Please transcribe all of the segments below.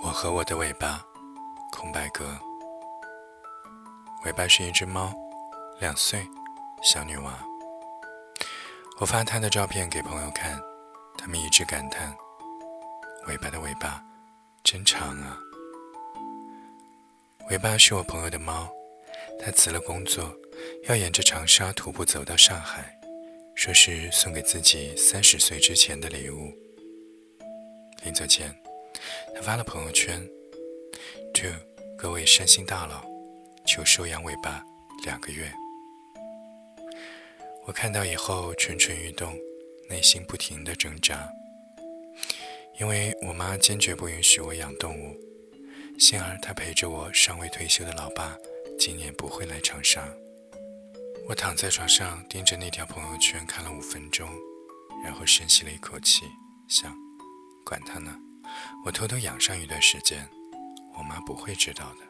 我和我的尾巴，空白格。尾巴是一只猫，两岁，小女娃。我发她的照片给朋友看，他们一致感叹：尾巴的尾巴真长啊！尾巴是我朋友的猫，它辞了工作，要沿着长沙徒步走到上海，说是送给自己三十岁之前的礼物。临走前。他发了朋友圈：“To 各位山星大佬，求收养尾巴两个月。”我看到以后蠢蠢欲动，内心不停的挣扎，因为我妈坚决不允许我养动物。幸而她陪着我尚未退休的老爸，今年不会来长沙。我躺在床上盯着那条朋友圈看了五分钟，然后深吸了一口气，想：管他呢。我偷偷养上一段时间，我妈不会知道的。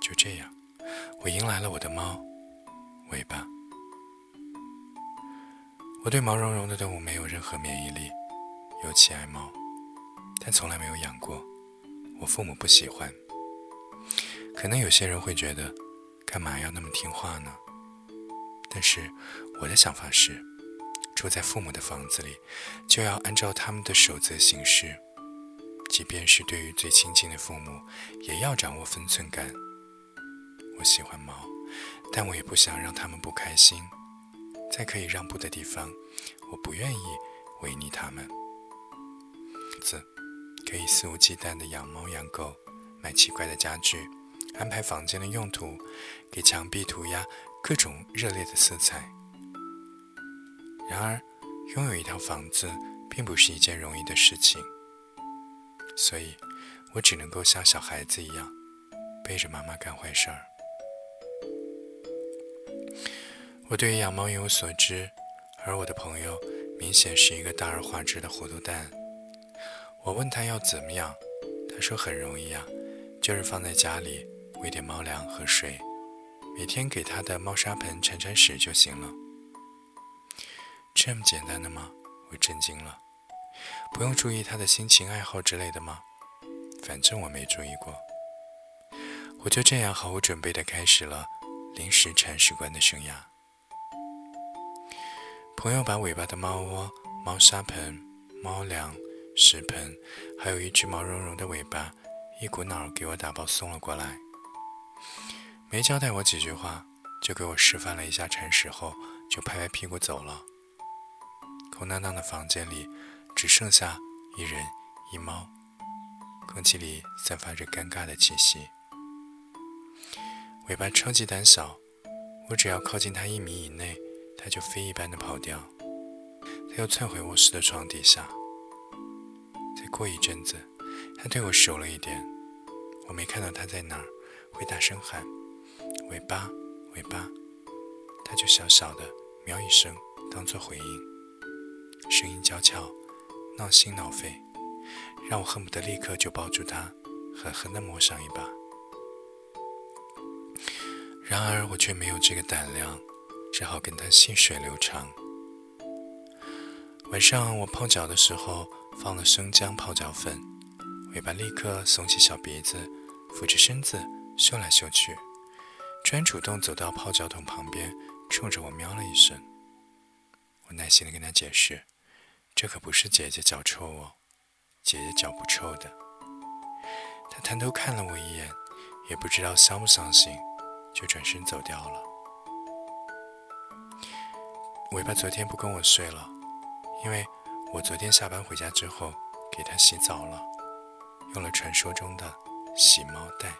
就这样，我迎来了我的猫，尾巴。我对毛茸茸的动物没有任何免疫力，尤其爱猫，但从来没有养过。我父母不喜欢。可能有些人会觉得，干嘛要那么听话呢？但是我的想法是。住在父母的房子里，就要按照他们的守则行事。即便是对于最亲近的父母，也要掌握分寸感。我喜欢猫，但我也不想让他们不开心。在可以让步的地方，我不愿意违逆他们。子可以肆无忌惮地养猫养狗，买奇怪的家具，安排房间的用途，给墙壁涂鸦各种热烈的色彩。然而，拥有一套房子并不是一件容易的事情，所以，我只能够像小孩子一样，背着妈妈干坏事儿。我对于养猫一无所知，而我的朋友明显是一个大而化之的糊涂蛋。我问他要怎么养，他说很容易呀，就是放在家里喂点猫粮和水，每天给他的猫砂盆铲铲屎就行了。这么简单的吗？我震惊了。不用注意他的心情爱好之类的吗？反正我没注意过。我就这样毫无准备地开始了临时铲屎官的生涯。朋友把尾巴的猫窝、猫砂盆、猫粮、屎盆，还有一只毛茸茸的尾巴，一股脑儿给我打包送了过来。没交代我几句话，就给我示范了一下铲屎后，就拍拍屁股走了。空荡荡的房间里，只剩下一人一猫，空气里散发着尴尬的气息。尾巴超级胆小，我只要靠近它一米以内，它就飞一般的跑掉。它又窜回卧室的床底下。再过一阵子，它对我熟了一点，我没看到它在哪儿，会大声喊“尾巴，尾巴”，它就小小的喵一声，当做回应。声音娇俏，闹心闹肺，让我恨不得立刻就抱住它，狠狠地摸上一把。然而我却没有这个胆量，只好跟他细水流长。晚上我泡脚的时候放了生姜泡脚粉，尾巴立刻耸起小鼻子，俯着身子嗅来嗅去，居然主动走到泡脚桶旁边，冲着我喵了一声。我耐心地跟他解释。这可不是姐姐脚臭哦，姐姐脚不臭的。他探头看了我一眼，也不知道相不相信，就转身走掉了。尾巴昨天不跟我睡了，因为我昨天下班回家之后给它洗澡了，用了传说中的洗猫袋。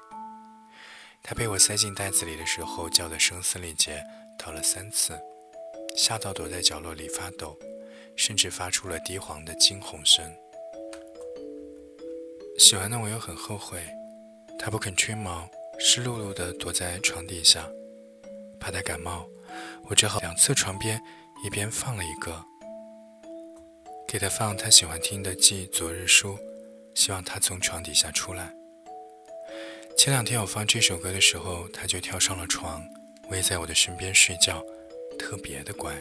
它被我塞进袋子里的时候叫得声嘶力竭，逃了三次，吓到躲在角落里发抖。甚至发出了低黄的惊鸿声。洗完的我又很后悔，它不肯吹毛，湿漉漉的躲在床底下，怕它感冒，我只好两侧床边一边放了一个，给它放它喜欢听的《记昨日书》，希望它从床底下出来。前两天我放这首歌的时候，它就跳上了床，偎在我的身边睡觉，特别的乖。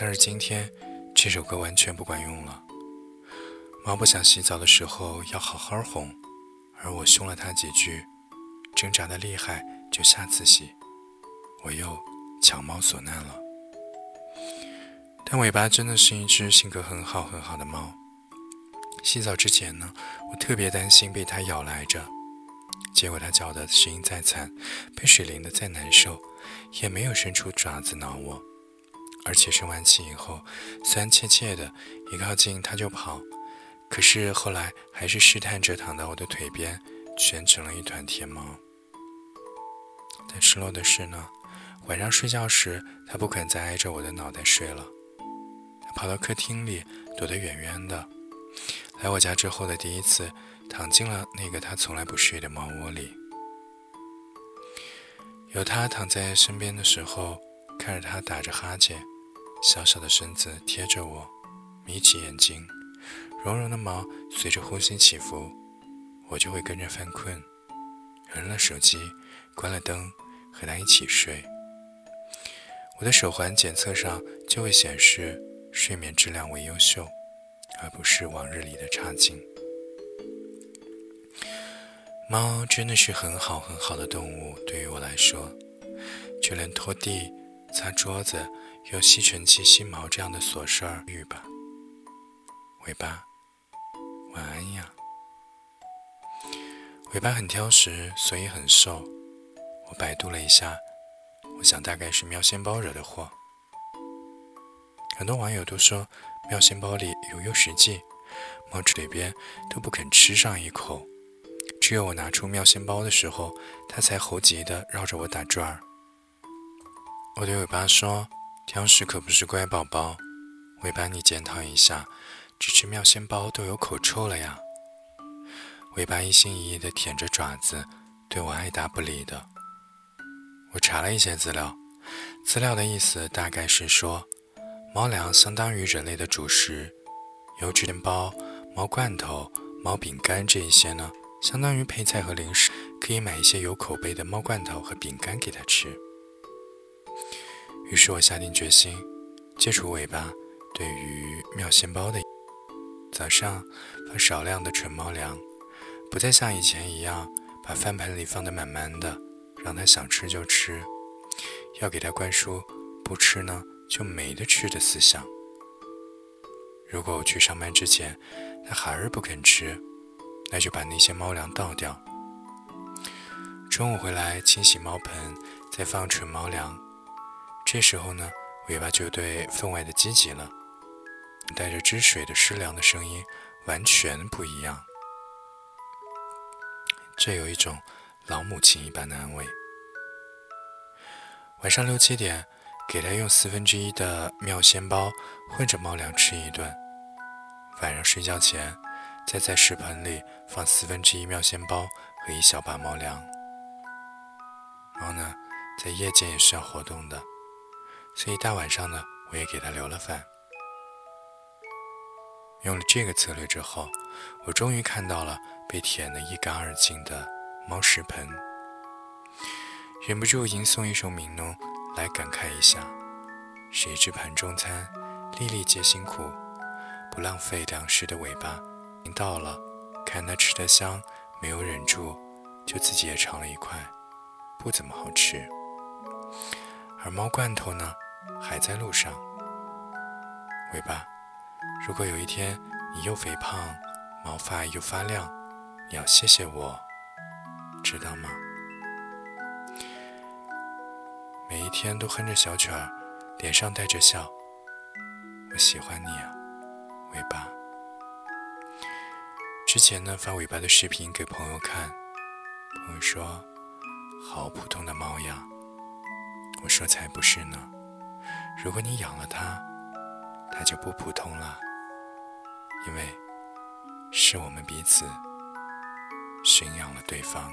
但是今天这首歌完全不管用了，猫不想洗澡的时候要好好哄，而我凶了它几句，挣扎的厉害，就下次洗，我又强猫所难了。但尾巴真的是一只性格很好很好的猫。洗澡之前呢，我特别担心被它咬来着，结果它叫的声音再惨，被水淋的再难受，也没有伸出爪子挠我。而且生完气以后，酸切切的，一靠近它就跑。可是后来还是试探着躺到我的腿边，蜷成了一团甜毛。但失落的是呢，晚上睡觉时，它不肯再挨着我的脑袋睡了，它跑到客厅里躲得远远的。来我家之后的第一次，躺进了那个它从来不睡的猫窝里。有它躺在身边的时候，看着它打着哈欠。小小的身子贴着我，眯起眼睛，绒绒的毛随着呼吸起伏，我就会跟着犯困，扔了手机，关了灯，和他一起睡。我的手环检测上就会显示睡眠质量为优秀，而不是往日里的差劲。猫真的是很好很好的动物，对于我来说，就连拖地、擦桌子。有吸尘器吸毛这样的琐事儿，遇吧。尾巴，晚安呀。尾巴很挑食，所以很瘦。我百度了一下，我想大概是妙鲜包惹的祸。很多网友都说妙鲜包里有诱食剂，猫吃嘴边都不肯吃上一口。只有我拿出妙鲜包的时候，它才猴急的绕着我打转儿。我对尾巴说。挑食可不是乖宝宝，尾巴你检讨一下，只吃妙鲜包都有口臭了呀。尾巴一心一意地舔着爪子，对我爱答不理的。我查了一些资料，资料的意思大概是说，猫粮相当于人类的主食，油脂面包、猫罐头、猫饼干这一些呢，相当于配菜和零食，可以买一些有口碑的猫罐头和饼干给它吃。于是我下定决心，戒除尾巴对于妙鲜包的。早上放少量的纯猫粮，不再像以前一样把饭盆里放得满满的，让它想吃就吃。要给它灌输不吃呢就没得吃的思想。如果我去上班之前，它还是不肯吃，那就把那些猫粮倒掉。中午回来清洗猫盆，再放纯猫粮。这时候呢，尾巴就对分外的积极了，带着汁水的湿凉的声音完全不一样，这有一种老母亲一般的安慰。晚上六七点，给他用四分之一的妙鲜包混着猫粮吃一顿，晚上睡觉前再在食盆里放四分之一妙鲜包和一小把猫粮。猫呢，在夜间也需要活动的。所以大晚上呢，我也给它留了饭。用了这个策略之后，我终于看到了被舔得一干二净的猫食盆，忍不住吟诵一首《悯农》来感慨一下：谁知盘中餐，粒粒皆辛苦。不浪费粮食的尾巴，到了，看它吃得香，没有忍住，就自己也尝了一块，不怎么好吃。而猫罐头呢？还在路上，尾巴。如果有一天你又肥胖，毛发又发亮，你要谢谢我，知道吗？每一天都哼着小曲儿，脸上带着笑。我喜欢你啊，尾巴。之前呢，发尾巴的视频给朋友看，朋友说：“好普通的猫呀。”我说：“才不是呢。”如果你养了它，它就不普通了，因为是我们彼此驯养了对方。